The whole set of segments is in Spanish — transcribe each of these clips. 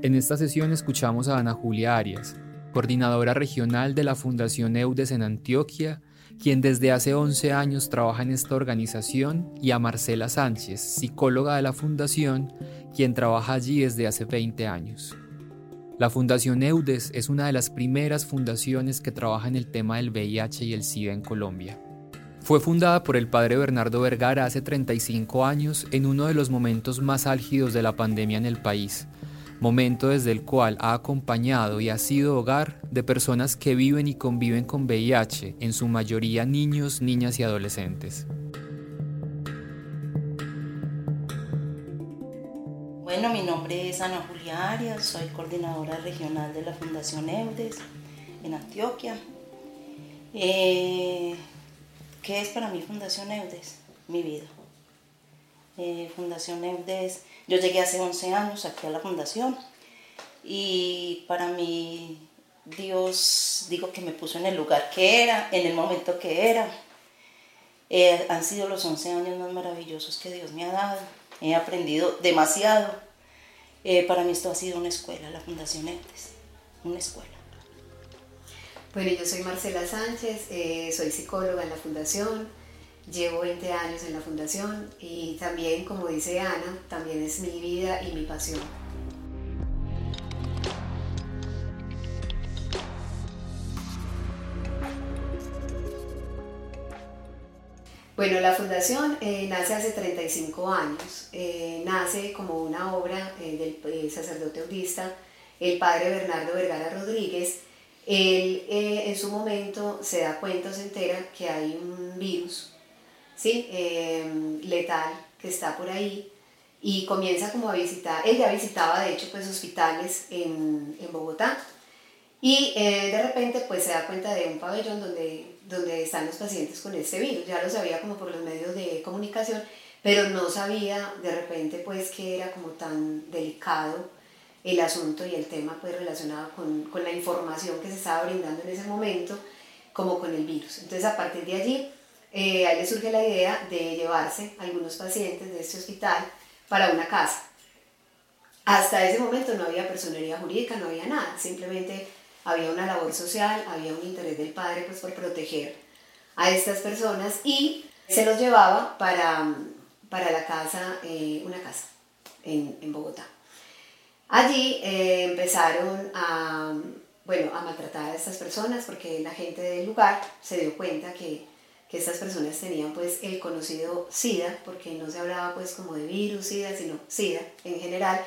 En esta sesión escuchamos a Ana Julia Arias, coordinadora regional de la Fundación EUDES en Antioquia, quien desde hace 11 años trabaja en esta organización, y a Marcela Sánchez, psicóloga de la Fundación, quien trabaja allí desde hace 20 años. La Fundación EUDES es una de las primeras fundaciones que trabaja en el tema del VIH y el SIDA en Colombia. Fue fundada por el padre Bernardo Vergara hace 35 años en uno de los momentos más álgidos de la pandemia en el país, momento desde el cual ha acompañado y ha sido hogar de personas que viven y conviven con VIH, en su mayoría niños, niñas y adolescentes. Bueno, mi nombre es Ana Julia Arias, soy coordinadora regional de la Fundación EUDES en Antioquia. Eh, ¿Qué es para mí Fundación EUDES? Mi vida. Eh, Fundación EUDES, yo llegué hace 11 años aquí a la Fundación y para mí Dios, digo que me puso en el lugar que era, en el momento que era. Eh, han sido los 11 años más maravillosos que Dios me ha dado. He aprendido demasiado eh, para mí esto ha sido una escuela, la Fundación EUDES, una escuela. Bueno, yo soy Marcela Sánchez, soy psicóloga en la Fundación, llevo 20 años en la Fundación y también, como dice Ana, también es mi vida y mi pasión. Bueno, la fundación eh, nace hace 35 años, eh, nace como una obra eh, del sacerdote audista, el padre Bernardo Vergara Rodríguez. Él en su momento se da cuenta, se entera que hay un virus ¿sí? letal que está por ahí y comienza como a visitar, él ya visitaba de hecho pues hospitales en, en Bogotá y de repente pues se da cuenta de un pabellón donde donde están los pacientes con este virus. Ya lo sabía como por los medios de comunicación, pero no sabía de repente pues que era como tan delicado el asunto y el tema pues relacionado con, con la información que se estaba brindando en ese momento como con el virus. Entonces a partir de allí eh, a él le surge la idea de llevarse algunos pacientes de este hospital para una casa. Hasta ese momento no había personería jurídica, no había nada, simplemente había una labor social, había un interés del padre pues por proteger a estas personas y se los llevaba para, para la casa, eh, una casa en, en Bogotá. Allí eh, empezaron a, bueno, a maltratar a estas personas porque la gente del lugar se dio cuenta que, que estas personas tenían pues el conocido SIDA, porque no se hablaba pues como de virus, SIDA, sino SIDA en general,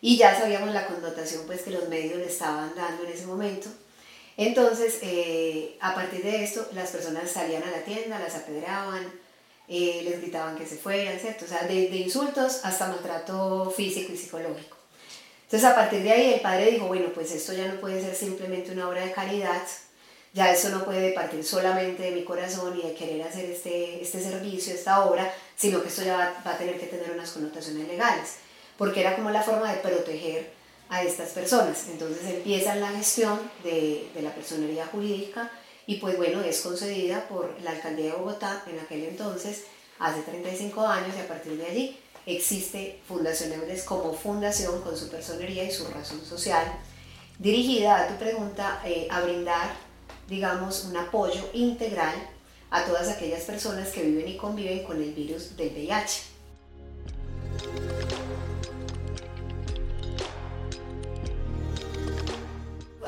y ya sabíamos la connotación pues que los medios le estaban dando en ese momento. Entonces, eh, a partir de esto, las personas salían a la tienda, las apedreaban, eh, les gritaban que se fueran, ¿cierto? O sea, de, de, insultos hasta maltrato físico y psicológico. Entonces, a partir de ahí, el padre dijo, bueno, pues esto ya no puede ser simplemente una obra de caridad, ya eso no puede partir solamente de mi corazón y de querer hacer este, este servicio, esta obra, sino que esto ya va, va a tener que tener unas connotaciones legales porque era como la forma de proteger a estas personas. Entonces empiezan la gestión de, de la personería jurídica y pues bueno, es concedida por la alcaldía de Bogotá en aquel entonces, hace 35 años y a partir de allí existe Fundación Eudes como fundación con su personería y su razón social, dirigida a tu pregunta eh, a brindar, digamos, un apoyo integral a todas aquellas personas que viven y conviven con el virus del VIH.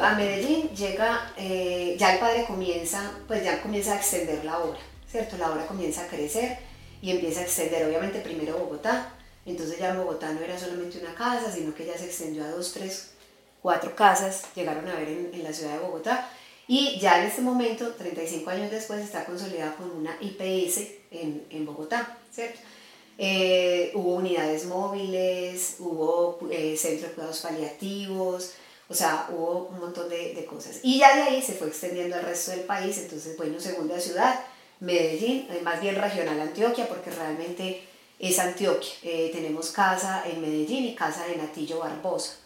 a Medellín llega, eh, ya el padre comienza, pues ya comienza a extender la obra, ¿cierto? La obra comienza a crecer y empieza a extender, obviamente primero Bogotá, entonces ya en Bogotá no era solamente una casa, sino que ya se extendió a dos, tres, cuatro casas, llegaron a ver en, la ciudad de Bogotá, y ya en este momento, 35 años después, está consolidada con una IPS en, en Bogotá, ¿cierto? Eh, hubo unidades móviles, hubo eh, centros de cuidados paliativos, O sea, hubo un montón de, de cosas. Y ya de ahí se fue extendiendo al resto del país. Entonces, bueno, segunda ciudad, Medellín, eh, más bien regional Antioquia, porque realmente es Antioquia. Eh, tenemos casa en Medellín y casa en Atillo Barbosa.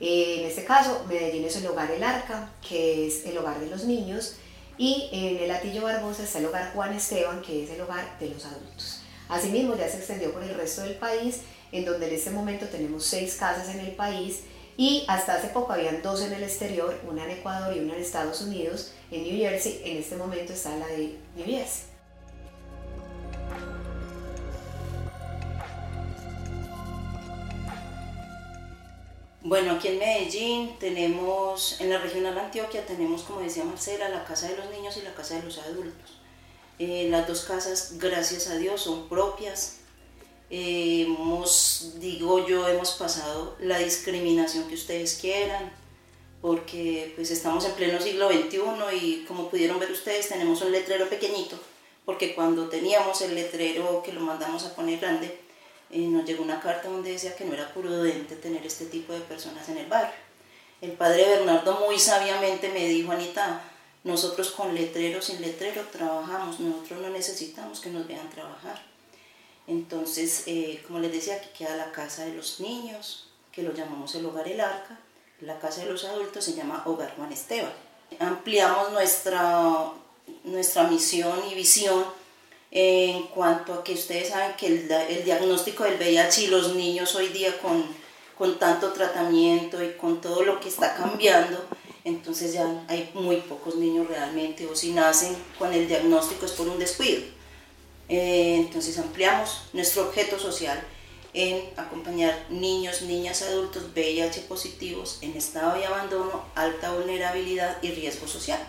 Eh, en este caso, Medellín es el hogar El Arca, que es el hogar de los niños, y en el Atillo Barbosa está el hogar Juan Esteban, que es el hogar de los adultos. Asimismo, ya se extendió por el resto del país, en donde en este momento tenemos seis casas en el país y hasta hace poco habían dos en el exterior, una en Ecuador y una en Estados Unidos, en New Jersey, en este momento está la de New Jersey. Bueno, aquí en Medellín tenemos, en la regional Antioquia tenemos, como decía Marcela, la Casa de los Niños y la Casa de los Adultos. Eh, las dos casas, gracias a Dios, son propias. Eh, hemos, digo yo, hemos pasado la discriminación que ustedes quieran, porque pues estamos en pleno siglo XXI y como pudieron ver ustedes tenemos un letrero pequeñito, porque cuando teníamos el letrero que lo mandamos a poner grande, eh, nos llegó una carta donde decía que no era prudente tener este tipo de personas en el barrio. El padre Bernardo muy sabiamente me dijo, Anita, nosotros con letrero, sin letrero trabajamos, nosotros no necesitamos que nos vean trabajar. Entonces, eh, como les decía, aquí queda la casa de los niños, que lo llamamos el Hogar El Arca, la casa de los adultos se llama Hogar Juan Esteban. Ampliamos nuestra, nuestra misión y visión en cuanto a que ustedes saben que el, diagnóstico del VIH y los niños hoy día con, con tanto tratamiento y con todo lo que está cambiando, entonces ya hay muy pocos niños realmente, o si nacen con el diagnóstico es por un descuido. Eh, entonces ampliamos nuestro objeto social en acompañar niños, niñas, adultos VIH positivos en estado de abandono, alta vulnerabilidad y riesgo social.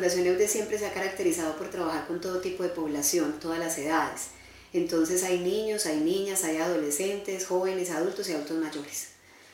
Fundación EUDE siempre se ha caracterizado por trabajar con todo tipo de población, todas las edades. Entonces hay niños, hay niñas, hay adolescentes, jóvenes, adultos y adultos mayores,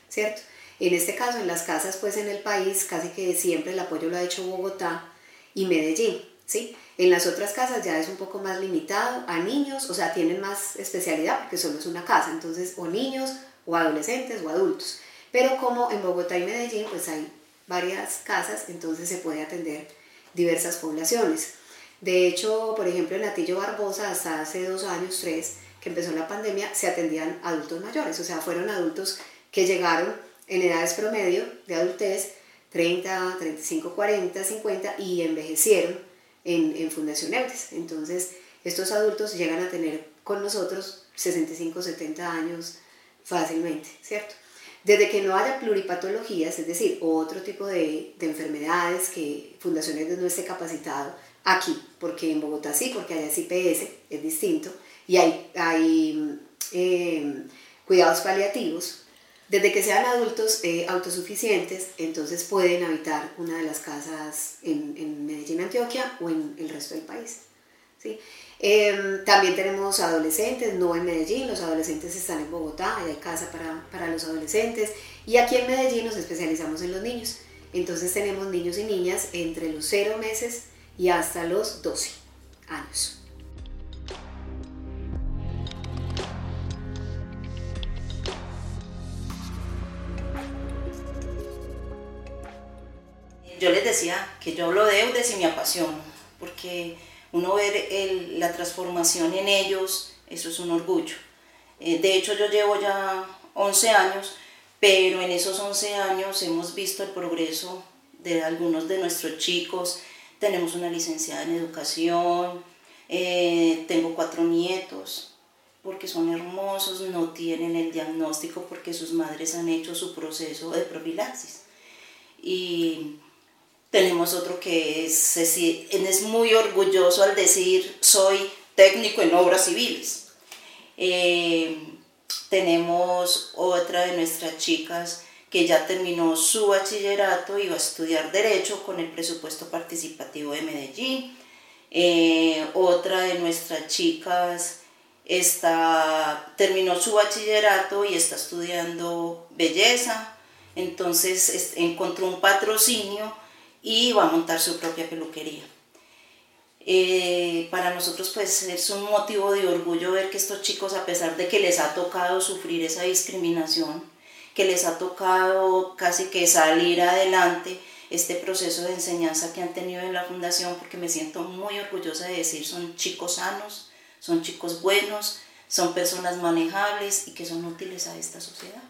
¿cierto? En este caso, en las casas, pues en el país, casi que siempre el apoyo lo ha hecho Bogotá y Medellín, ¿sí? En las otras casas ya es un poco más limitado a niños, o sea, tienen más especialidad porque solo es una casa, entonces o niños o adolescentes o adultos. Pero como en Bogotá y Medellín, pues hay varias casas, entonces se puede atender diversas poblaciones. De hecho, por ejemplo, en Atillo Barbosa, hasta hace dos años, tres, que empezó la pandemia, se atendían adultos mayores, o sea, fueron adultos que llegaron en edades promedio de adultez, 30, 35, 40, 50, y envejecieron en, en Fundación Eudes. Entonces, estos adultos llegan a tener con nosotros 65, 70 años fácilmente, ¿cierto? Desde que no haya pluripatologías, es decir, otro tipo de, de enfermedades que Fundaciones no esté capacitado aquí, porque en Bogotá sí, porque allá es IPS, es distinto, y hay, hay eh, cuidados paliativos. Desde que sean adultos eh, autosuficientes, entonces pueden habitar una de las casas en, en Medellín, Antioquia o en el resto del país. ¿Sí? Em, también tenemos adolescentes, no en Medellín, los adolescentes están en Bogotá, hay casa para, para, los adolescentes y aquí en Medellín nos especializamos en los niños. Entonces tenemos niños y niñas entre los 0 meses y hasta los 12 años. Yo les decía que yo hablo de Eudes y me apasiono, porque uno ver la transformación en ellos, eso es un orgullo. Eh, de hecho, yo llevo ya 11 años, pero en esos 11 años hemos visto el progreso de algunos de nuestros chicos. Tenemos una licenciada en educación, eh, tengo cuatro nietos, porque son hermosos, no tienen el diagnóstico porque sus madres han hecho su proceso de profilaxis. Y tenemos otro que es, es, muy orgulloso al decir soy técnico en obras civiles. Eh, tenemos otra de nuestras chicas que ya terminó su bachillerato y va a estudiar Derecho con el presupuesto participativo de Medellín. Eh, otra de nuestras chicas está, terminó su bachillerato y está estudiando Belleza. Entonces encontró un patrocinio y va a montar su propia peluquería. Eh, para nosotros pues es un motivo de orgullo ver que estos chicos a pesar de que les ha tocado sufrir esa discriminación, que les ha tocado casi que salir adelante, este proceso de enseñanza que han tenido en la fundación, porque me siento muy orgullosa de decir, son chicos sanos, son chicos buenos, son personas manejables y que son útiles a esta sociedad.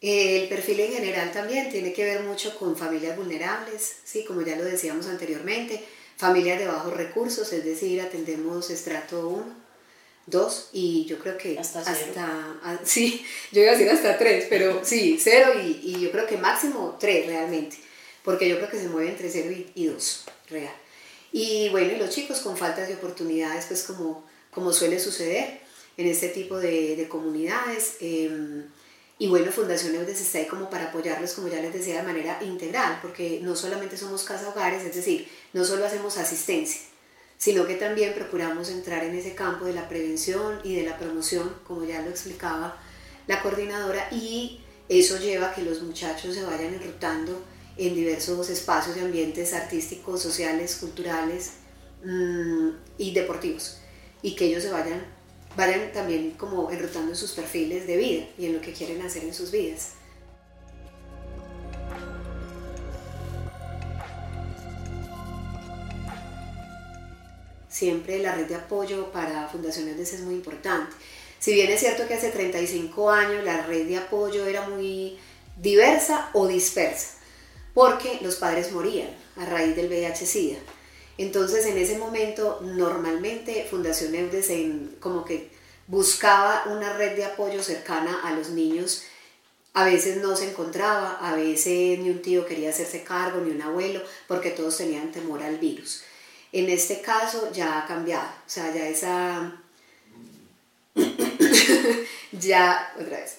El perfil en general también tiene que ver mucho con familias vulnerables, sí, como ya lo decíamos anteriormente, familias de bajos recursos, es decir, atendemos estrato 1, 2 y yo creo que hasta, hasta sí, yo iba a decir hasta 3, pero sí, 0 y, y, yo creo que máximo 3 realmente, porque yo creo que se mueve entre 0 y, 2, real. Y bueno, y los chicos con faltas de oportunidades, pues como, como suele suceder en este tipo de, de comunidades. Eh, y bueno, Fundación Eudes está ahí como para apoyarlos, como ya les decía, de manera integral, porque no solamente somos casa hogares, es decir, no solo hacemos asistencia, sino que también procuramos entrar en ese campo de la prevención y de la promoción, como ya lo explicaba la coordinadora, y eso lleva a que los muchachos se vayan enrutando en diversos espacios y ambientes artísticos, sociales, culturales mmm, y deportivos, y que ellos se vayan vayan también como enrutando en sus perfiles de vida y en lo que quieren hacer en sus vidas. Siempre la red de apoyo para fundaciones es muy importante. Si bien es cierto que hace 35 años la red de apoyo era muy diversa o dispersa, porque los padres morían a raíz del VIH-Sida. Entonces en ese momento normalmente Fundación Eudes como que buscaba una red de apoyo cercana a los niños. A veces no se encontraba, a veces ni un tío quería hacerse cargo, ni un abuelo, porque todos tenían temor al virus. En este caso ya ha cambiado, o sea, ya esa... ya, otra vez.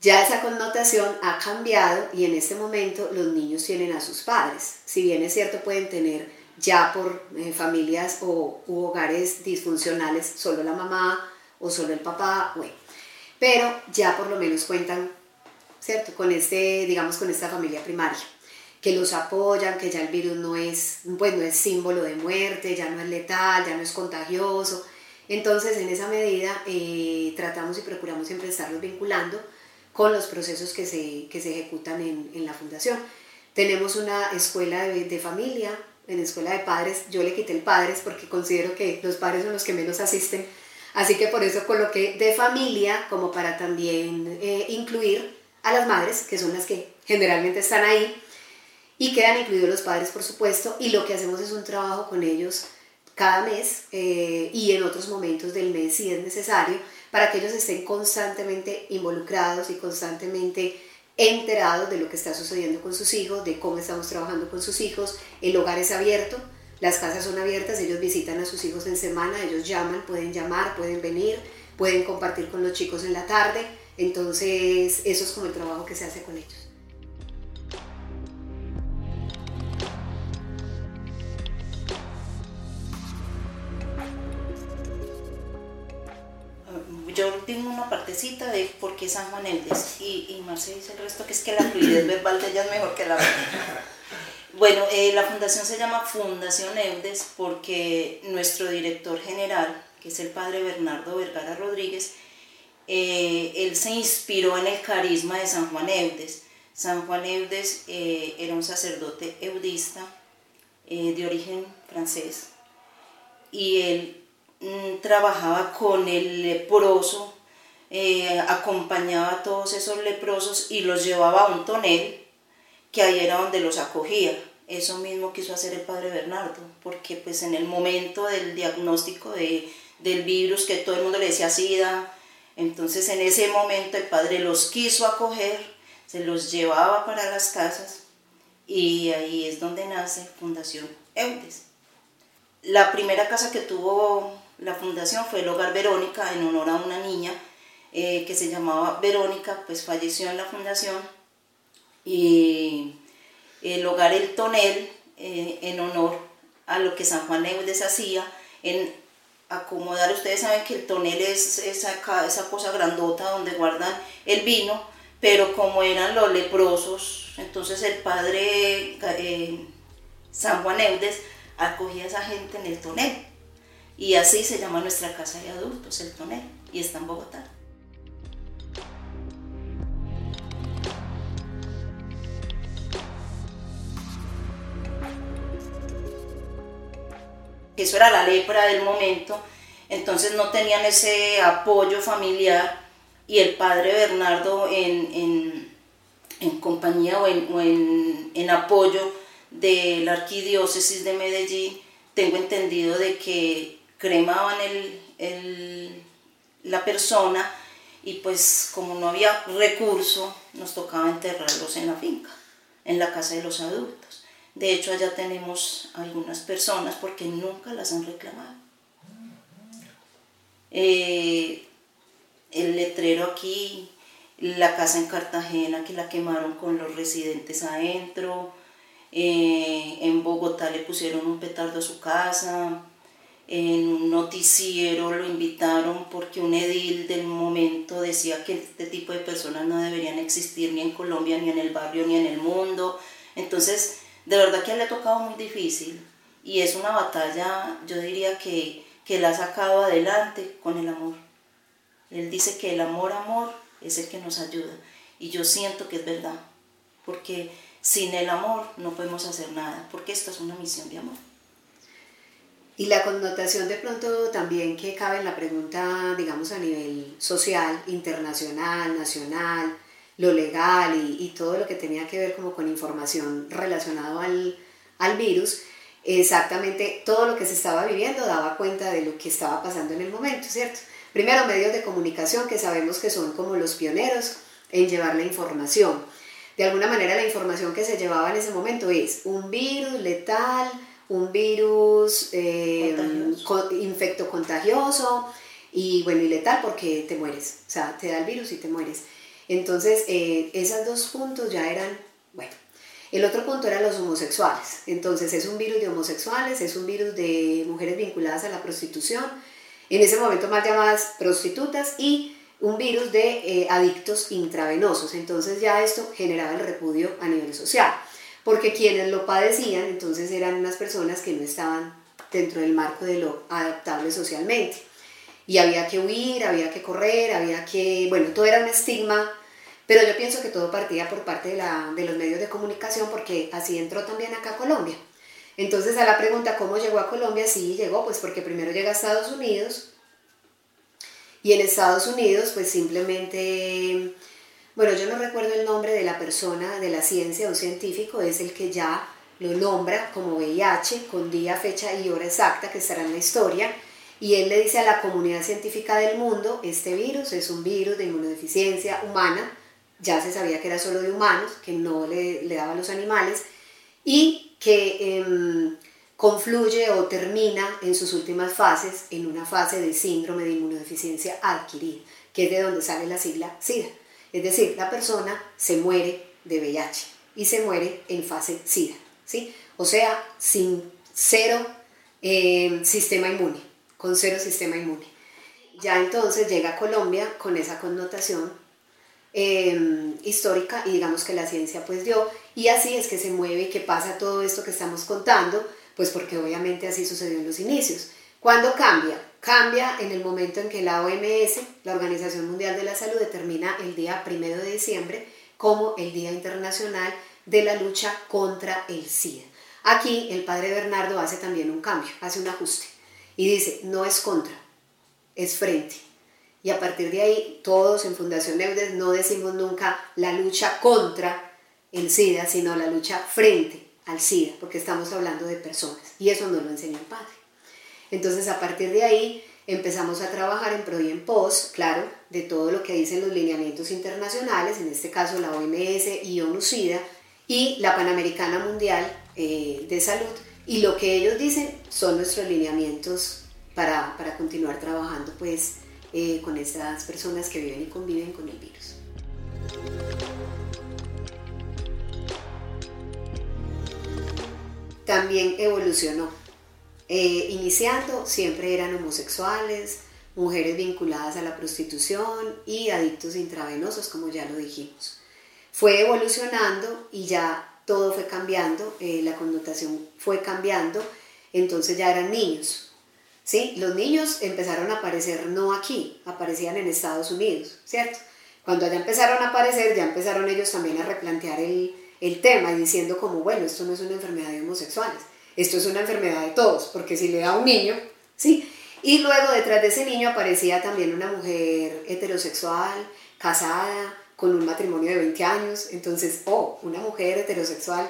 Ya esa connotación ha cambiado y en este momento los niños tienen a sus padres. Si bien es cierto, pueden tener ya por eh, familias o u hogares disfuncionales, solo la mamá o solo el papá, bueno, pero ya por lo menos cuentan, ¿cierto? Con este, digamos, con esta familia primaria, que los apoyan, que ya el virus no es, pues no es símbolo de muerte, ya no es letal, ya no es contagioso. Entonces, en esa medida, eh, tratamos y procuramos siempre estarlos vinculando con los procesos que se, que se ejecutan en, en la fundación. Tenemos una escuela de, de familia en escuela de padres, yo le quité el padres porque considero que los padres son los que menos asisten, así que por eso coloqué de familia como para también eh, incluir a las madres, que son las que generalmente están ahí, y quedan incluidos los padres, por supuesto, y lo que hacemos es un trabajo con ellos cada mes eh, y en otros momentos del mes si es necesario, para que ellos estén constantemente involucrados y constantemente enterados de lo que está sucediendo con sus hijos, de cómo estamos trabajando con sus hijos. El hogar es abierto, las casas son abiertas, ellos visitan a sus hijos en semana, ellos llaman, pueden llamar, pueden venir, pueden compartir con los chicos en la tarde. Entonces, eso es como el trabajo que se hace con ellos. Tengo una partecita de por qué San Juan Eudes y, y Marce dice el resto que es que la fluidez verbal de ella es mejor que la Bueno, eh, la fundación se llama Fundación Eudes porque nuestro director general, que es el padre Bernardo Vergara Rodríguez, eh, él se inspiró en el carisma de San Juan Eudes. San Juan Eudes eh, era un sacerdote eudista de origen francés y él Mm, trabajaba con el leproso, eh, acompañaba a todos esos leprosos y los llevaba a un tonel, que ahí era donde los acogía. Eso mismo quiso hacer el padre Bernardo, porque pues en el momento del diagnóstico de, del virus, que todo el mundo le decía SIDA, entonces en ese momento el padre los quiso acoger, se los llevaba para las casas y ahí es donde nace Fundación Eudes. La primera casa que tuvo la fundación fue el Hogar Verónica en honor a una niña eh, que se llamaba Verónica, pues falleció en la fundación. Y el Hogar El Tonel eh, en honor a lo que San Juan Eudes hacía en acomodar, ustedes saben que el tonel es esa, esa cosa grandota donde guardan el vino, pero como eran los leprosos, entonces el padre eh, San Juan Eudes acogía a esa gente en el tonel. Y así se llama nuestra casa de adultos, el tonel, y está en Bogotá. Eso era la lepra del momento, entonces no tenían ese apoyo familiar y el padre Bernardo en, compañía o, en, apoyo de la arquidiócesis de Medellín, tengo entendido de que cremaban el, la persona y pues como no había recurso, nos tocaba enterrarlos en la finca, en la casa de los adultos. De hecho, allá tenemos algunas personas porque nunca las han reclamado. Eh, el letrero aquí, la casa en Cartagena que la quemaron con los residentes adentro, eh, en Bogotá le pusieron un petardo a su casa, en un noticiero lo invitaron porque un edil del momento decía que este tipo de personas no deberían existir ni en Colombia, ni en el barrio, ni en el mundo. Entonces, de verdad que le ha tocado muy difícil y es una batalla, yo diría que, que la ha sacado adelante con el amor. Él dice que el amor, amor, es el que nos ayuda. Y yo siento que es verdad, porque sin el amor no podemos hacer nada, porque esto es una misión de amor. Y la connotación de pronto también que cabe en la pregunta, digamos, a nivel social, internacional, nacional, lo legal y, todo lo que tenía que ver como con información relacionado al, al virus, exactamente todo lo que se estaba viviendo daba cuenta de lo que estaba pasando en el momento, ¿cierto? Primero, medios de comunicación que sabemos que son como los pioneros en llevar la información. De alguna manera la información que se llevaba en ese momento es un virus letal, un virus eh, infecto contagioso y bueno, y letal porque te mueres, o sea, te da el virus y te mueres. Entonces, eh, esos dos puntos ya eran, bueno, el otro punto eran los homosexuales. Entonces, es un virus de homosexuales, es un virus de mujeres vinculadas a la prostitución, en ese momento más llamadas prostitutas y un virus de eh, adictos intravenosos. Entonces ya esto generaba el repudio a nivel social, porque quienes lo padecían entonces eran unas personas que no estaban dentro del marco de lo adaptable socialmente. Y había que huir, había que correr, había que, bueno, todo era un estigma, pero yo pienso que todo partía por parte de, la, de los medios de comunicación, porque así entró también acá Colombia. Entonces a la pregunta cómo llegó a Colombia, sí llegó, pues porque primero llega a Estados Unidos y en Estados Unidos pues simplemente, bueno, yo no recuerdo el nombre de la persona de la ciencia o científico, es el que ya lo nombra como VIH con día, fecha y hora exacta que estará en la historia. Y él le dice a la comunidad científica del mundo, este virus es un virus de inmunodeficiencia humana, ya se sabía que era solo de humanos, que no le, le daba a los animales, y que em, confluye o termina en sus últimas fases en una fase de síndrome de inmunodeficiencia adquirida, que es de donde sale la sigla SIDA. Es decir, la persona se muere de VIH y se muere en fase SIDA, ¿sí? O sea, sin cero em, sistema inmune, con cero sistema inmune. Ya entonces llega a Colombia con esa connotación Em, histórica y digamos que la ciencia pues dio y así es que se mueve y que pasa todo esto que estamos contando pues porque obviamente así sucedió en los inicios. ¿Cuándo cambia? Cambia en el momento en que la OMS, la Organización Mundial de la Salud, determina el día primero de diciembre como el Día Internacional de la Lucha contra el SIDA. Aquí el padre Bernardo hace también un cambio, hace un ajuste y dice, no es contra, es frente y a partir de ahí, todos en Fundación Eudes no decimos nunca la lucha contra el SIDA, sino la lucha frente al SIDA, porque estamos hablando de personas. Y eso nos lo enseñó el padre. Entonces, a partir de ahí, empezamos a trabajar en pro y en pos, claro, de todo lo que dicen los lineamientos internacionales, en este caso la OMS y ONU-SIDA, y la Panamericana Mundial eh, de Salud. Y lo que ellos dicen son nuestros lineamientos para, para continuar trabajando, pues, eh, con estas personas que viven y conviven con el virus. También evolucionó. Eh, iniciando siempre eran homosexuales, mujeres vinculadas a la prostitución y adictos intravenosos, como ya lo dijimos. Fue evolucionando y ya todo fue cambiando, eh, la connotación fue cambiando entonces ya eran niños. ¿Sí? Los niños empezaron a aparecer no aquí, aparecían en Estados Unidos, ¿cierto? Cuando ya empezaron a aparecer, ya empezaron ellos también a replantear el, el tema, diciendo como, bueno, esto no es una enfermedad de homosexuales, esto es una enfermedad de todos, porque si le da a un niño, ¿sí? Y luego detrás de ese niño aparecía también una mujer heterosexual, casada, con un matrimonio de 20 años, entonces, oh, una mujer heterosexual.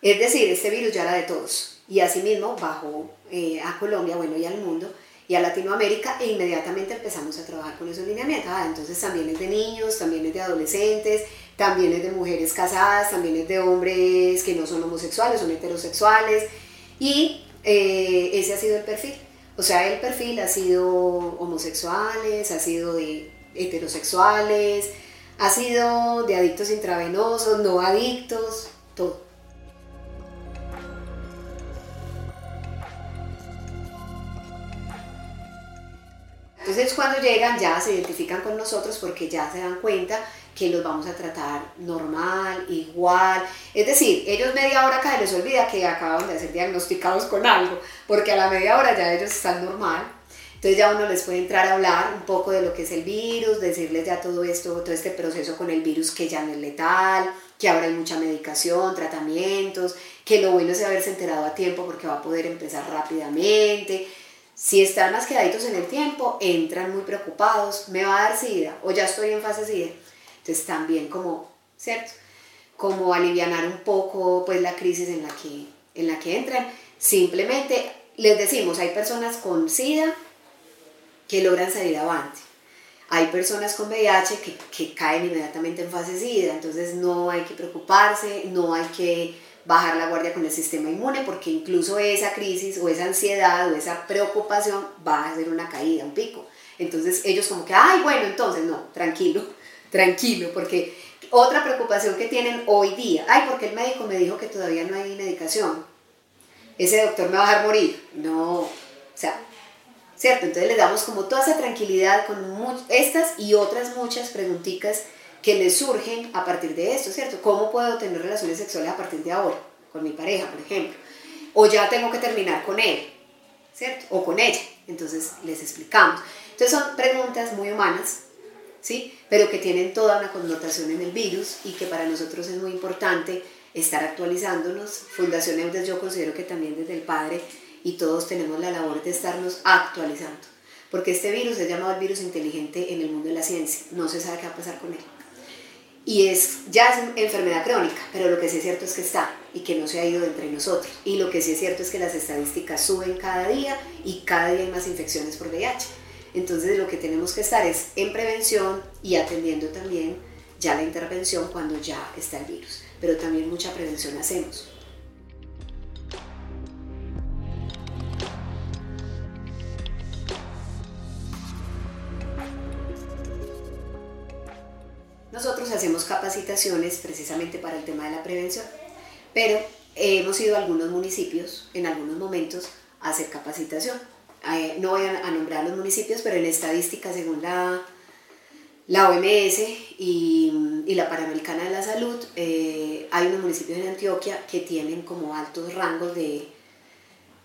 Es decir, este virus ya era de todos. Y asimismo bajó eh, a Colombia, bueno, y al mundo, y a Latinoamérica, e inmediatamente empezamos a trabajar con esos lineamientos. Ah, entonces también es de niños, también es de adolescentes, también es de mujeres casadas, también es de hombres que no son homosexuales, son heterosexuales, y eh, ese ha sido el perfil. O sea, el perfil ha sido homosexuales, ha sido de heterosexuales, ha sido de adictos intravenosos, no adictos, todo. Entonces cuando llegan ya se identifican con nosotros porque ya se dan cuenta que los vamos a tratar normal, igual. Es decir, ellos media hora acá les olvida que acaban de ser diagnosticados con algo, porque a la media hora ya ellos están normal. Entonces ya uno les puede entrar a hablar un poco de lo que es el virus, decirles ya todo esto, todo este proceso con el virus que ya no es letal, que ahora hay mucha medicación, tratamientos, que lo bueno es haberse enterado a tiempo porque va a poder empezar rápidamente. Si están más quedaditos en el tiempo, entran muy preocupados, me va a dar SIDA o ya estoy en fase SIDA entonces también como, ¿cierto? Como aliviar un poco pues la crisis en la que, en la que entran. Simplemente les decimos, hay personas con SIDA que logran salir avante. Hay personas con VIH que, que caen inmediatamente en fase SIDA, entonces no hay que preocuparse, no hay que bajar la guardia con el sistema inmune, porque incluso esa crisis o esa ansiedad o esa preocupación va a ser una caída, un pico. Entonces ellos como que, ay, bueno, entonces no, tranquilo, tranquilo, porque otra preocupación que tienen hoy día, ay, porque el médico me dijo que todavía no hay medicación, ese doctor me va a dejar morir, no, o sea, ¿cierto? Entonces les damos como toda esa tranquilidad con estas y otras muchas preguntitas que les surgen a partir de esto, ¿cierto? ¿Cómo puedo tener relaciones sexuales a partir de ahora? Con mi pareja, por ejemplo. O ya tengo que terminar con él, ¿cierto? O con ella. Entonces les explicamos. Entonces son preguntas muy humanas ¿sí? pero que tienen toda una connotación en el virus y que para nosotros es muy importante estar actualizándonos. Fundación EUDES yo considero que también desde el padre y todos tenemos la labor de estarnos actualizando, porque este virus es llamado el virus inteligente en el mundo de la ciencia, no se sabe qué va a pasar con él. Y es, ya es enfermedad crónica, pero lo que sí es cierto es que está y que no se ha ido entre nosotros. Y lo que sí es cierto es que las estadísticas suben cada día y cada día hay más infecciones por VIH. Entonces lo que tenemos que estar es en prevención y atendiendo también ya la intervención cuando ya está el virus. Pero también mucha prevención hacemos. Hacemos capacitaciones precisamente para el tema de la prevención, pero hemos ido a algunos municipios en algunos momentos a hacer capacitación no voy a, nombrar los municipios, pero en estadística, según la, la OMS y, y, la Panamericana de la Salud, eh, hay unos municipios en Antioquia que tienen como altos rangos de,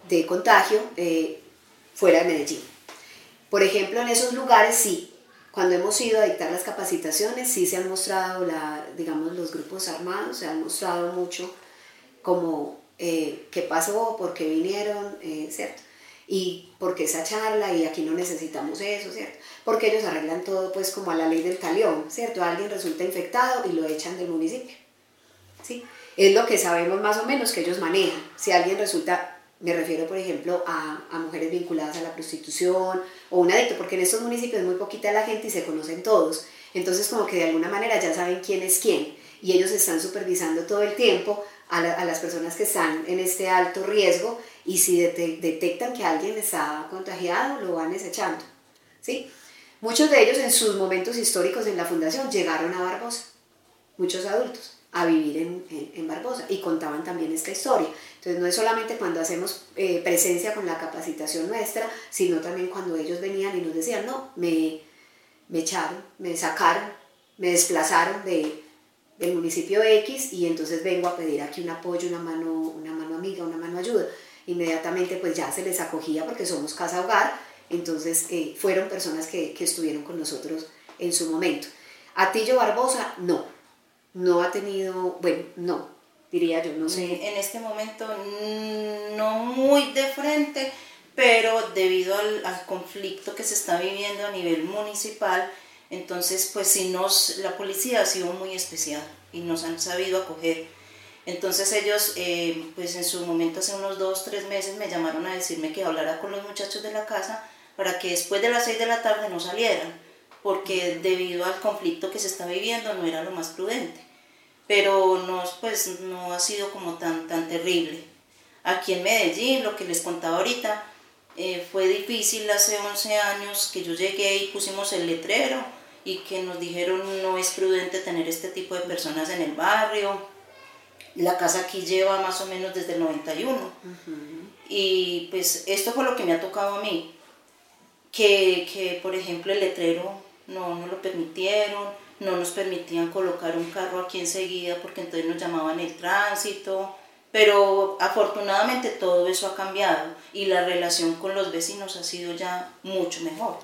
de contagio eh, fuera de Medellín. Por ejemplo, en esos lugares sí, cuando hemos ido a dictar las capacitaciones, sí se han mostrado, la, digamos, los grupos armados, se han mostrado mucho como eh, qué pasó, por qué vinieron, ¿cierto? y porque esa charla y aquí no necesitamos eso, ¿cierto? Porque ellos arreglan todo pues como a la ley del talión, ¿cierto? Alguien resulta infectado y lo echan del municipio, ¿sí? Es lo que sabemos más o menos que ellos manejan. Si alguien resulta, me refiero por ejemplo a, a mujeres vinculadas a la prostitución o un adicto, porque en estos municipios es muy poquita la gente y se conocen todos, entonces como que de alguna manera ya saben quién es quién y ellos están supervisando todo el tiempo a, a las personas que están en este alto riesgo y si detectan que alguien está contagiado, lo van desechando. ¿sí? Muchos de ellos en sus momentos históricos en la fundación llegaron a Barbosa, muchos adultos, a vivir en, en, Barbosa y contaban también esta historia. Entonces no es solamente cuando hacemos eh, presencia con la capacitación nuestra, sino también cuando ellos venían y nos decían, no, me, me echaron, me sacaron, me desplazaron de, del municipio X y entonces vengo a pedir aquí un apoyo, una mano, una mano amiga, una mano ayuda. inmediatamente pues ya se les acogía porque somos casa hogar, entonces eh, fueron personas que, que estuvieron con nosotros en su momento. Atillo Barbosa, no, no ha tenido, bueno, no, diría yo, no sé. En este momento no muy de frente, pero debido al, al, conflicto que se está viviendo a nivel municipal, entonces pues sí nos, la policía ha sido muy especial y nos han sabido acoger. Entonces ellos, eh, pues en su momento, hace unos dos, tres meses, me llamaron a decirme que hablara con los muchachos de la casa para que después de las seis de la tarde no salieran, porque debido al conflicto que se está viviendo no era lo más prudente. Pero no, pues, no ha sido como tan, tan terrible. Aquí en Medellín, lo que les contaba ahorita, eh, fue difícil hace 11 años que yo llegué y pusimos el letrero y que nos dijeron no es prudente tener este tipo de personas en el barrio. La casa aquí lleva más o menos desde el 91. Y pues esto fue lo que me ha tocado a mí. Que, que por ejemplo el letrero no, no lo permitieron, no nos permitían colocar un carro aquí enseguida porque entonces nos llamaban el tránsito pero afortunadamente todo eso ha cambiado y la relación con los vecinos ha sido ya mucho mejor.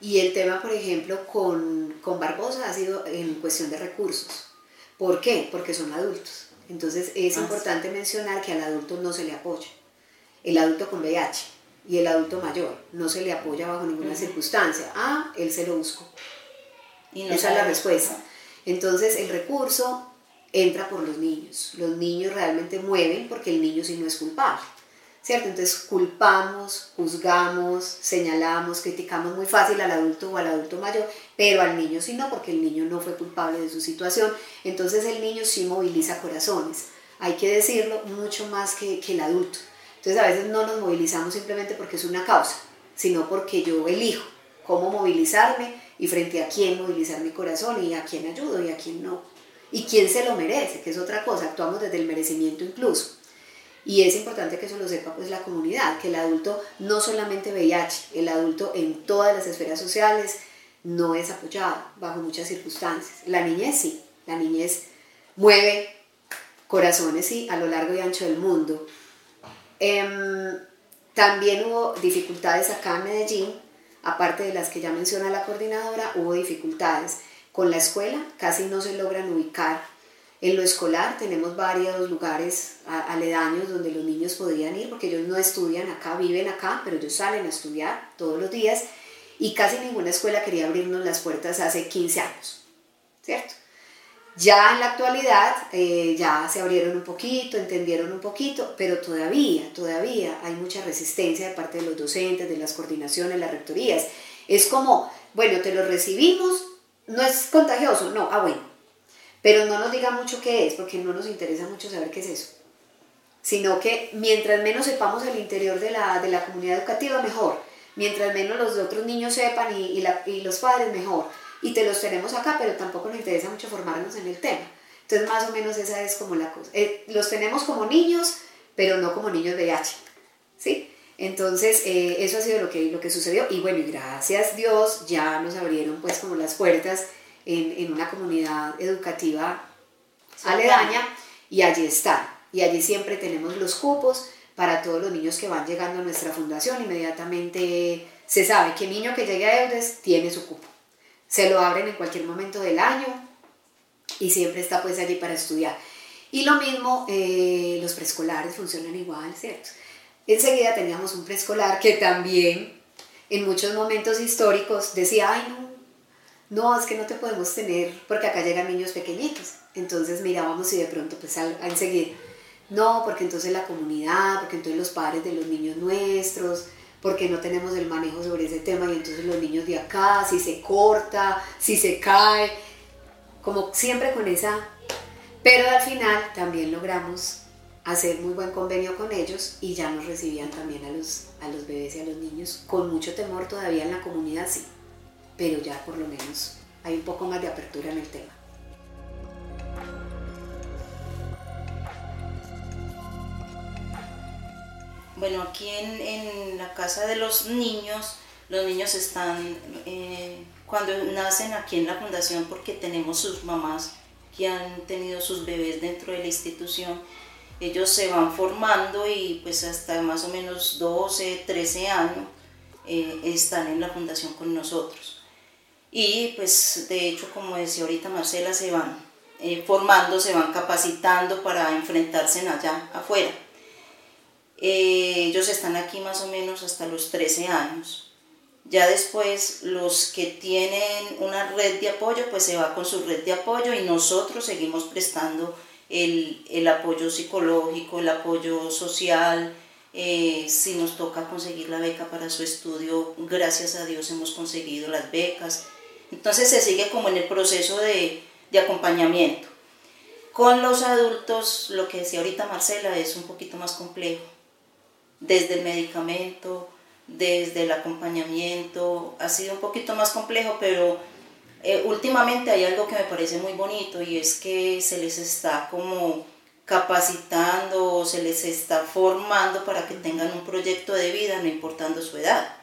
Y el tema, por ejemplo, con, con Barbosa ha sido en cuestión de recursos. ¿Por qué? Porque son adultos. Entonces es ah, importante mencionar que al adulto no se le apoya. El adulto con VIH y el adulto mayor no se le apoya bajo ninguna circunstancia. Ah, él se lo buscó. Y Esa es la respuesta. Entonces el recurso entra por los niños. Los niños realmente mueven porque el niño sí no es culpable. ¿Cierto? Entonces culpamos, juzgamos, señalamos, criticamos muy fácil al adulto o al adulto mayor, pero al niño sí no, porque el niño no fue culpable de su situación. Entonces el niño sí moviliza corazones. Hay que decirlo mucho más que, que el adulto. Entonces a veces no nos movilizamos simplemente porque es una causa, sino porque yo elijo cómo movilizarme y frente a quién movilizar mi corazón y a quién ayudo y a quién no y quién se lo merece, que es otra cosa, actuamos desde el merecimiento incluso. Y es importante que eso lo sepa pues la comunidad, que el adulto no solamente VIH, el adulto en todas las esferas sociales no es apoyado bajo muchas circunstancias. La niñez sí, la niñez mueve corazones sí a lo largo y ancho del mundo. Em, también hubo dificultades acá en Medellín, aparte de las que ya menciona la coordinadora, hubo dificultades con la escuela casi no se logran ubicar. En lo escolar tenemos varios lugares aledaños donde los niños podrían ir porque ellos no estudian acá, viven acá, pero ellos salen a estudiar todos los días y casi ninguna escuela quería abrirnos las puertas hace 15 años, ¿cierto? Ya en la actualidad eh, ya se abrieron un poquito, entendieron un poquito, pero todavía, todavía hay mucha resistencia de parte de los docentes, de las coordinaciones, las rectorías. Es como, bueno, te lo recibimos, no es contagioso, no, ah bueno, pero no nos diga mucho qué es, porque no nos interesa mucho saber qué es eso, sino que mientras menos sepamos el interior de la, de la comunidad educativa, mejor, mientras menos los otros niños sepan y, y, los padres, mejor, y te los tenemos acá, pero tampoco nos interesa mucho formarnos en el tema. Entonces, más o menos esa es como la cosa. Eh, los tenemos como niños, pero no como niños de VIH, ¿sí? Entonces, eh, eso ha sido lo que, lo que sucedió. Y bueno, y gracias Dios ya nos abrieron pues como las puertas en, en una comunidad educativa aledaña y allí está. Y allí siempre tenemos los cupos para todos los niños que van llegando a nuestra fundación. Inmediatamente se sabe que el niño que llegue a Eudes tiene su cupo. Se lo abren en cualquier momento del año y siempre está pues allí para estudiar. Y lo mismo, eh, los preescolares funcionan igual, ¿cierto? Enseguida teníamos un preescolar que también en muchos momentos históricos decía, ay no, no, es que no te podemos tener porque acá llegan niños pequeñitos. Entonces mirábamos y de pronto pues a, enseguida, no, porque entonces la comunidad, porque entonces los padres de los niños nuestros, porque no tenemos el manejo sobre ese tema y entonces los niños de acá, si se corta, si se cae, como siempre con esa... Pero al final también logramos hacer muy buen convenio con ellos y ya nos recibían también a los, a los bebés y a los niños, con mucho temor todavía en la comunidad, sí, pero ya por lo menos hay un poco más de apertura en el tema. Bueno, aquí en, la casa de los niños, los niños están, eh, cuando nacen aquí en la fundación, porque tenemos sus mamás que han tenido sus bebés dentro de la institución, ellos se van formando y pues hasta más o menos 12, 13 años eh, están en la fundación con nosotros. Y pues de hecho, como decía ahorita Marcela, se van eh, formando, se van capacitando para enfrentarse allá afuera. Eh, ellos están aquí más o menos hasta los 13 años. Ya después los que tienen una red de apoyo, pues se va con su red de apoyo y nosotros seguimos prestando el, el apoyo psicológico, el apoyo social, eh, si nos toca conseguir la beca para su estudio, gracias a Dios hemos conseguido las becas. Entonces se sigue como en el proceso de, de acompañamiento. Con los adultos, lo que decía ahorita Marcela, es un poquito más complejo. Desde el medicamento, desde el acompañamiento, ha sido un poquito más complejo, pero eh, últimamente hay algo que me parece muy bonito y es que se les está como capacitando o se les está formando para que tengan un proyecto de vida, no importando su edad.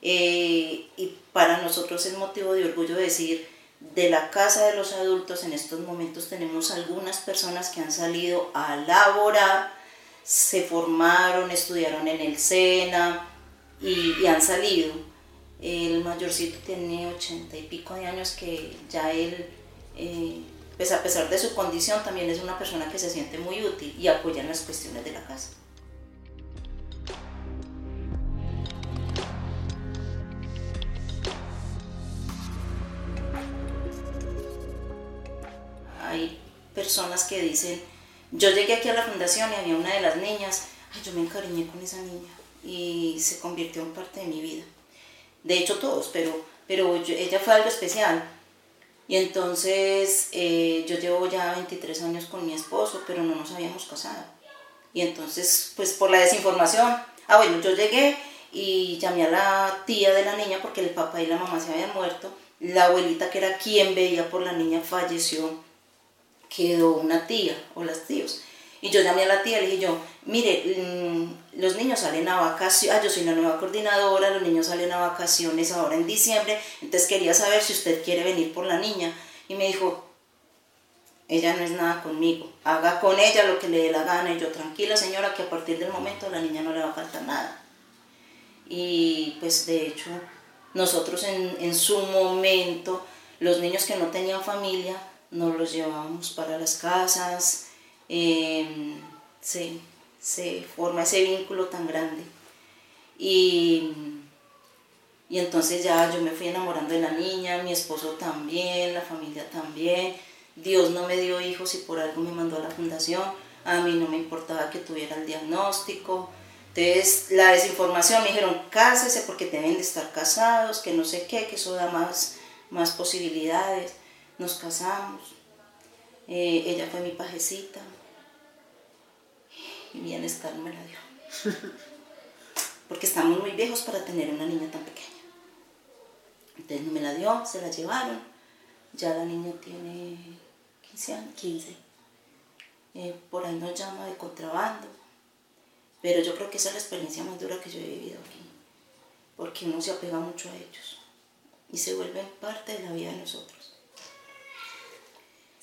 Eh, y para nosotros es motivo de orgullo decir, de la casa de los adultos en estos momentos tenemos algunas personas que han salido a laborar, se formaron, estudiaron en el SENA y han salido el mayorcito tiene ochenta y pico de años que ya él, eh, pues a pesar de su condición, también es una persona que se siente muy útil y apoya en las cuestiones de la casa. Hay personas que dicen, yo llegué aquí a la fundación y había una de las niñas, ay, yo me encariñé con esa niña y se convirtió en parte de mi vida de hecho todos, pero, pero ella fue algo especial. Y entonces eh, yo llevo ya 23 años con mi esposo, pero no nos habíamos casado. Y entonces, pues por la desinformación, ah bueno, yo llegué y llamé a la tía de la niña porque el papá y la mamá se habían muerto. La abuelita, que era quien veía por la niña, falleció. Quedó una tía o las tíos. Y yo llamé a la tía le dije yo, mire, mm, los niños salen a vacaciones, ah, yo soy la nueva coordinadora, los niños salen a vacaciones ahora en diciembre, entonces quería saber si usted quiere venir por la niña. Y me dijo, ella no es nada conmigo, haga con ella lo que le dé la gana. Y yo, tranquila señora, que a partir del momento a la niña no le va a faltar nada. Y pues de hecho, nosotros en, en su momento, los niños que no tenían familia, nos los llevábamos para las casas, Em, se, forma ese vínculo tan grande. Y, y entonces ya yo me fui enamorando de la niña, mi esposo también, la familia también. Dios no me dio hijos y por algo me mandó a la fundación. A mí no me importaba que tuviera el diagnóstico. Entonces, la desinformación me dijeron, cásese porque deben de estar casados, que no sé qué, que eso da más, más posibilidades. Nos casamos. Eh, ella fue mi pajecita y bienestar me la dio. Porque estamos muy viejos para tener una niña tan pequeña. Entonces me la dio, se la llevaron. Ya la niña tiene 15 años, 15. Eh, por ahí nos llama de contrabando. Pero yo creo que esa es la experiencia más dura que yo he vivido aquí. Porque uno se apega mucho a ellos. Y se vuelven parte de la vida de nosotros.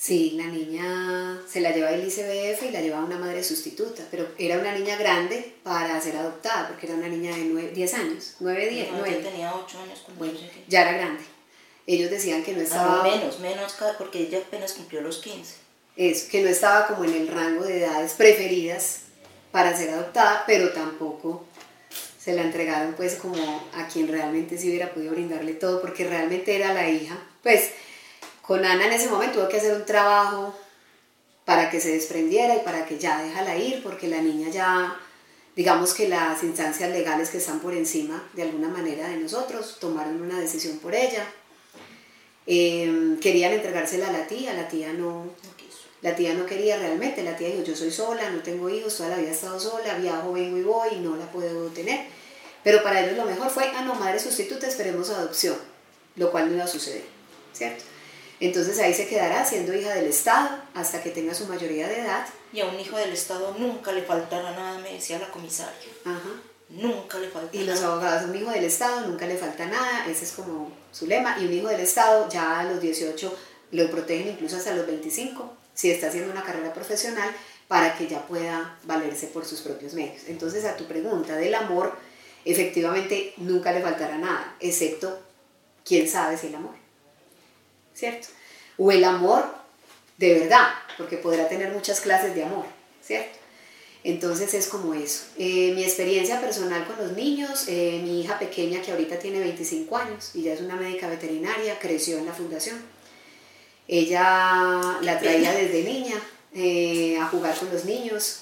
Sí, la niña se la lleva el ICBF y la lleva una madre sustituta, pero era una niña grande para ser adoptada, porque era una niña de 9, 10 años, 9, 10, no, 9. tenía 8 años cuando bueno, ya era grande. Ellos decían que no estaba... Ah, menos, menos, porque ella apenas cumplió los 15. Es, que no estaba como en el rango de edades preferidas para ser adoptada, pero tampoco se la entregaron pues como a quien realmente sí hubiera podido brindarle todo, porque realmente era la hija. Pues con Ana en ese momento tuvo que hacer un trabajo para que se desprendiera y para que ya déjala ir, porque la niña ya, digamos que las instancias legales que están por encima de alguna manera de nosotros tomaron una decisión por ella. Em, querían entregársela a la tía, la tía no, la tía no quería realmente, la tía dijo, yo soy sola, no tengo hijos, toda la vida he estado sola, viajo, vengo y voy y no la puedo tener. Pero para ellos lo mejor fue, ah, no, madre sustituta, esperemos adopción, lo cual no iba a suceder, ¿cierto? Entonces ahí se quedará siendo hija del Estado hasta que tenga su mayoría de edad. Y a un hijo del Estado nunca le faltará nada, me decía la comisaria. Ajá. Nunca le falta Y los abogados, un hijo del Estado nunca le falta nada, ese es como su lema. Y un hijo del Estado ya a los 18 lo protegen incluso hasta los 25, si está haciendo una carrera profesional, para que ya pueda valerse por sus propios medios. Entonces, a tu pregunta del amor, efectivamente nunca le faltará nada, excepto quién sabe si el amor. ¿Cierto? O el amor de verdad, porque podrá tener muchas clases de amor, ¿cierto? Entonces es como eso. Eh, mi experiencia personal con los niños, eh, mi hija pequeña que ahorita tiene 25 años y ya es una médica veterinaria, creció en la fundación. Ella la traía desde niña eh, a jugar con los niños.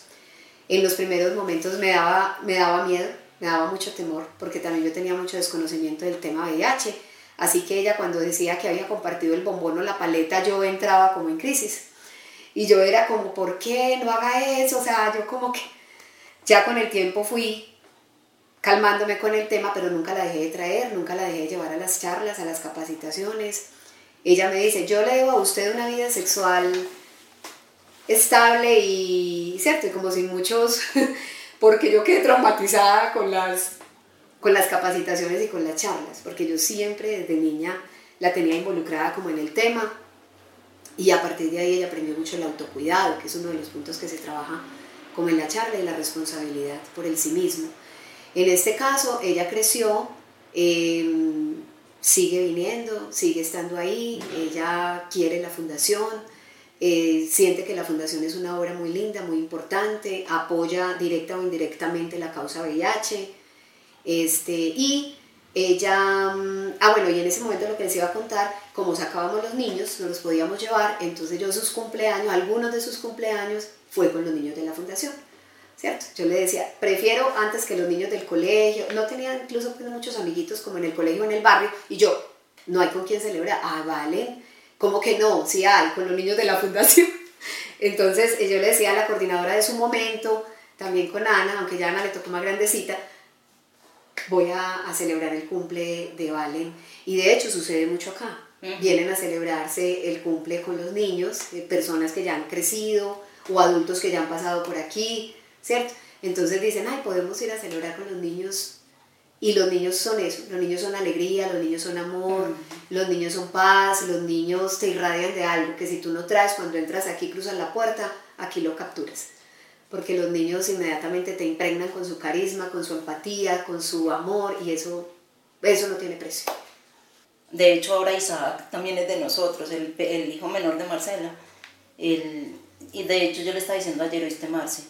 En los primeros momentos me daba, me daba miedo, me daba mucho temor, porque también yo tenía mucho desconocimiento del tema VIH. Así que ella cuando decía que había compartido el bombón o la paleta, yo entraba como en crisis y yo era como, ¿por qué no haga eso? O sea, yo como que ya con el tiempo fui calmándome con el tema, pero nunca la dejé de traer, nunca la dejé de llevar a las charlas, a las capacitaciones. Ella me dice, yo le debo a usted una vida sexual estable y, ¿cierto? Y como sin muchos, porque yo quedé traumatizada con las, con las capacitaciones y con las charlas, porque yo siempre desde niña la tenía involucrada como en el tema y a partir de ahí ella aprendió mucho el autocuidado, que es uno de los puntos que se trabaja como en la charla y la responsabilidad por el sí mismo. En este caso, ella creció, em, sigue viniendo, sigue estando ahí, ella quiere la fundación, eh, siente que la fundación es una obra muy linda, muy importante, apoya directa o indirectamente la causa VIH, este, y ella, mm, ah bueno, y en ese momento lo que les iba a contar, como sacábamos los niños, no los podíamos llevar, entonces yo sus cumpleaños, algunos de sus cumpleaños, fue con los niños de la fundación, ¿cierto? Yo le decía, prefiero antes que los niños del colegio, no tenía incluso pues, muchos amiguitos como en el colegio en el barrio, y yo, no hay con quién celebrar, ah, vale, ¿cómo que no? Sí hay, con los niños de la fundación. Entonces yo le decía a la coordinadora de su momento, también con Ana, aunque ya Ana le tocó más grandecita, voy a, a, celebrar el cumple de Valen. Y de hecho sucede mucho acá. Vienen a celebrarse el cumple con los niños, eh, personas que ya han crecido o adultos que ya han pasado por aquí, ¿cierto? Entonces dicen, ay, podemos ir a celebrar con los niños. Y los niños son eso, los niños son alegría, los niños son amor, los niños son paz, los niños te irradian de algo que si tú no traes cuando entras aquí, cruzas la puerta, aquí lo capturas porque los niños inmediatamente te impregnan con su carisma, con su empatía, con su amor y eso, eso no tiene precio. De hecho, ahora Isaac también es de nosotros, el, el hijo menor de Marcela. El, y de hecho yo le estaba diciendo ayer, oíste Marce,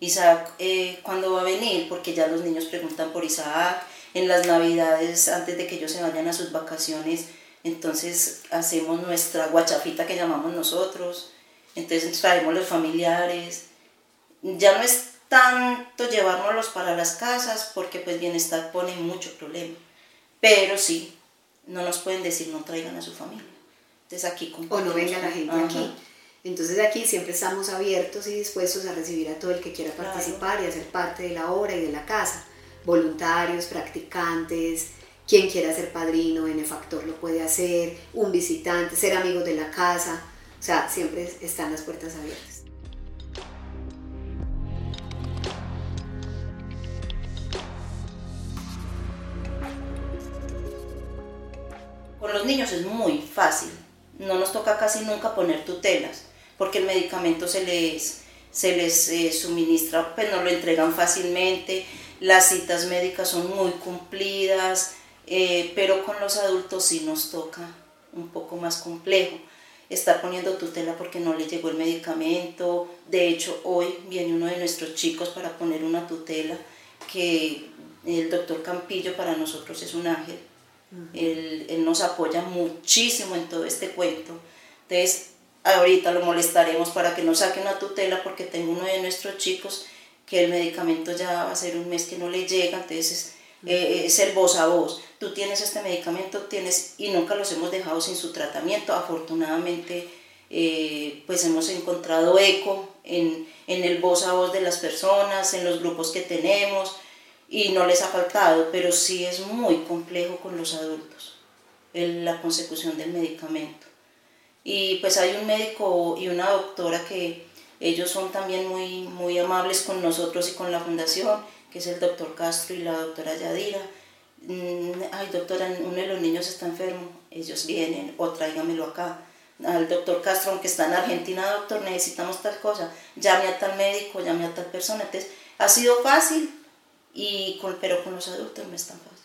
Isaac, eh, ¿cuándo va a venir? Porque ya los niños preguntan por Isaac, en las navidades, antes de que ellos se vayan a sus vacaciones, entonces hacemos nuestra guachafita que llamamos nosotros, entonces traemos los familiares, ya no es tanto llevárnoslos para las casas porque pues bienestar pone mucho problema, pero sí, no nos pueden decir no traigan a su familia. Entonces aquí O no venga la gente aquí. Entonces aquí siempre estamos abiertos y dispuestos a recibir a todo el que quiera participar y hacer parte de la obra y de la casa. Voluntarios, practicantes, quien quiera ser padrino, benefactor lo puede hacer, un visitante, ser amigos de la casa. O sea, siempre están las puertas abiertas. Niños es muy fácil, no nos toca casi nunca poner tutelas, porque el medicamento se les, se les eh, suministra, pues no lo entregan fácilmente, las citas médicas son muy cumplidas, eh, pero con los adultos sí nos toca un poco más complejo estar poniendo tutela porque no le llegó el medicamento. De hecho, hoy viene uno de nuestros chicos para poner una tutela que el doctor Campillo para nosotros es un ángel él, él, nos apoya muchísimo en todo este cuento. Entonces, ahorita lo molestaremos para que nos saque una tutela porque tengo uno de nuestros chicos que el medicamento ya va a ser un mes que no le llega, entonces eh, es el voz a voz. Tú tienes este medicamento, tienes, y nunca los hemos dejado sin su tratamiento. Afortunadamente, eh, pues hemos encontrado eco en, en el voz a voz de las personas, en los grupos que tenemos y no les ha faltado, pero sí es muy complejo con los adultos la consecución del medicamento. Y pues hay un médico y una doctora que ellos son también muy, muy amables con nosotros y con la fundación, que es el doctor Castro y la doctora Yadira. Mm, ay, doctora, uno de los niños está enfermo, ellos vienen o tráigamelo acá. al doctor Castro, aunque está en Argentina, doctor, necesitamos tal cosa, llame a tal médico, llame a tal persona. Entonces, ha sido fácil, y con, pero con los adultos no es tan fácil.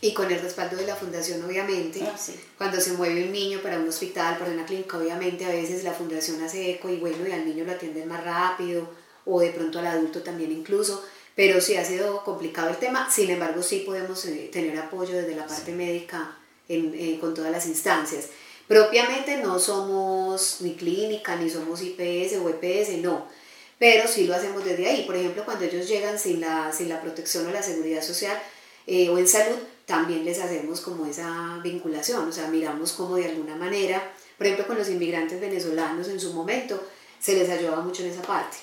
Y con el respaldo de la fundación, obviamente, Ah, cuando se mueve un niño para un hospital, para una clínica, obviamente a veces la fundación hace eco y bueno, y al niño lo atienden más rápido, o de pronto al adulto también incluso, pero sí ha sido complicado el tema, sin embargo sí podemos eh, tener apoyo desde la parte médica en, eh, con todas las instancias. Propiamente no somos ni clínica, ni somos IPS o EPS, no, pero sí lo hacemos desde ahí. Por ejemplo, cuando ellos llegan sin la, sin la protección o la seguridad social eh, o en salud, también les hacemos como esa vinculación, o sea, miramos como de alguna manera, por ejemplo, con los inmigrantes venezolanos en su momento, se les ayudaba mucho en esa parte.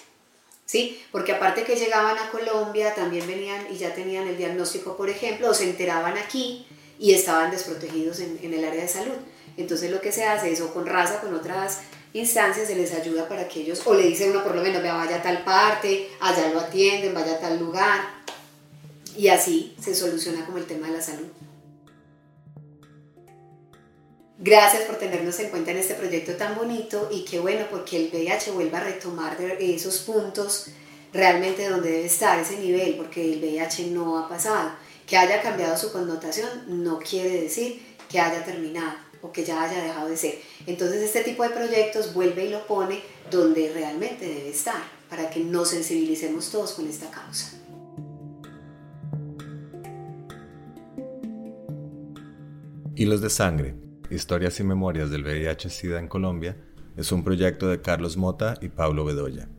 ¿Sí? Porque aparte que llegaban a Colombia, también venían y ya tenían el diagnóstico, por ejemplo, o se enteraban aquí y estaban desprotegidos en, en el área de salud. Entonces lo que se hace es o con raza, con otras instancias, se les ayuda para que ellos, o le dice uno por lo menos, vea, vaya a tal parte, allá lo atienden, vaya a tal lugar, y así se soluciona como el tema de la salud. Gracias por tenernos en cuenta en este proyecto tan bonito y qué bueno porque el VIH vuelva a retomar esos puntos realmente donde debe estar ese nivel, porque el VIH no ha pasado. Que haya cambiado su connotación no quiere decir que haya terminado o que ya haya dejado de ser. Entonces este tipo de proyectos vuelve y lo pone donde realmente debe estar, para que nos sensibilicemos todos con esta causa. Hilos de Sangre, Historias y Memorias del VIH-Sida en Colombia, es un proyecto de Carlos Mota y Pablo Bedoya.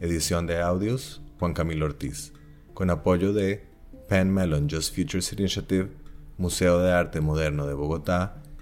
Edición de audios, Juan Camilo Ortiz. Con apoyo de Penn Mellon Just Futures Initiative, Museo de Arte Moderno de Bogotá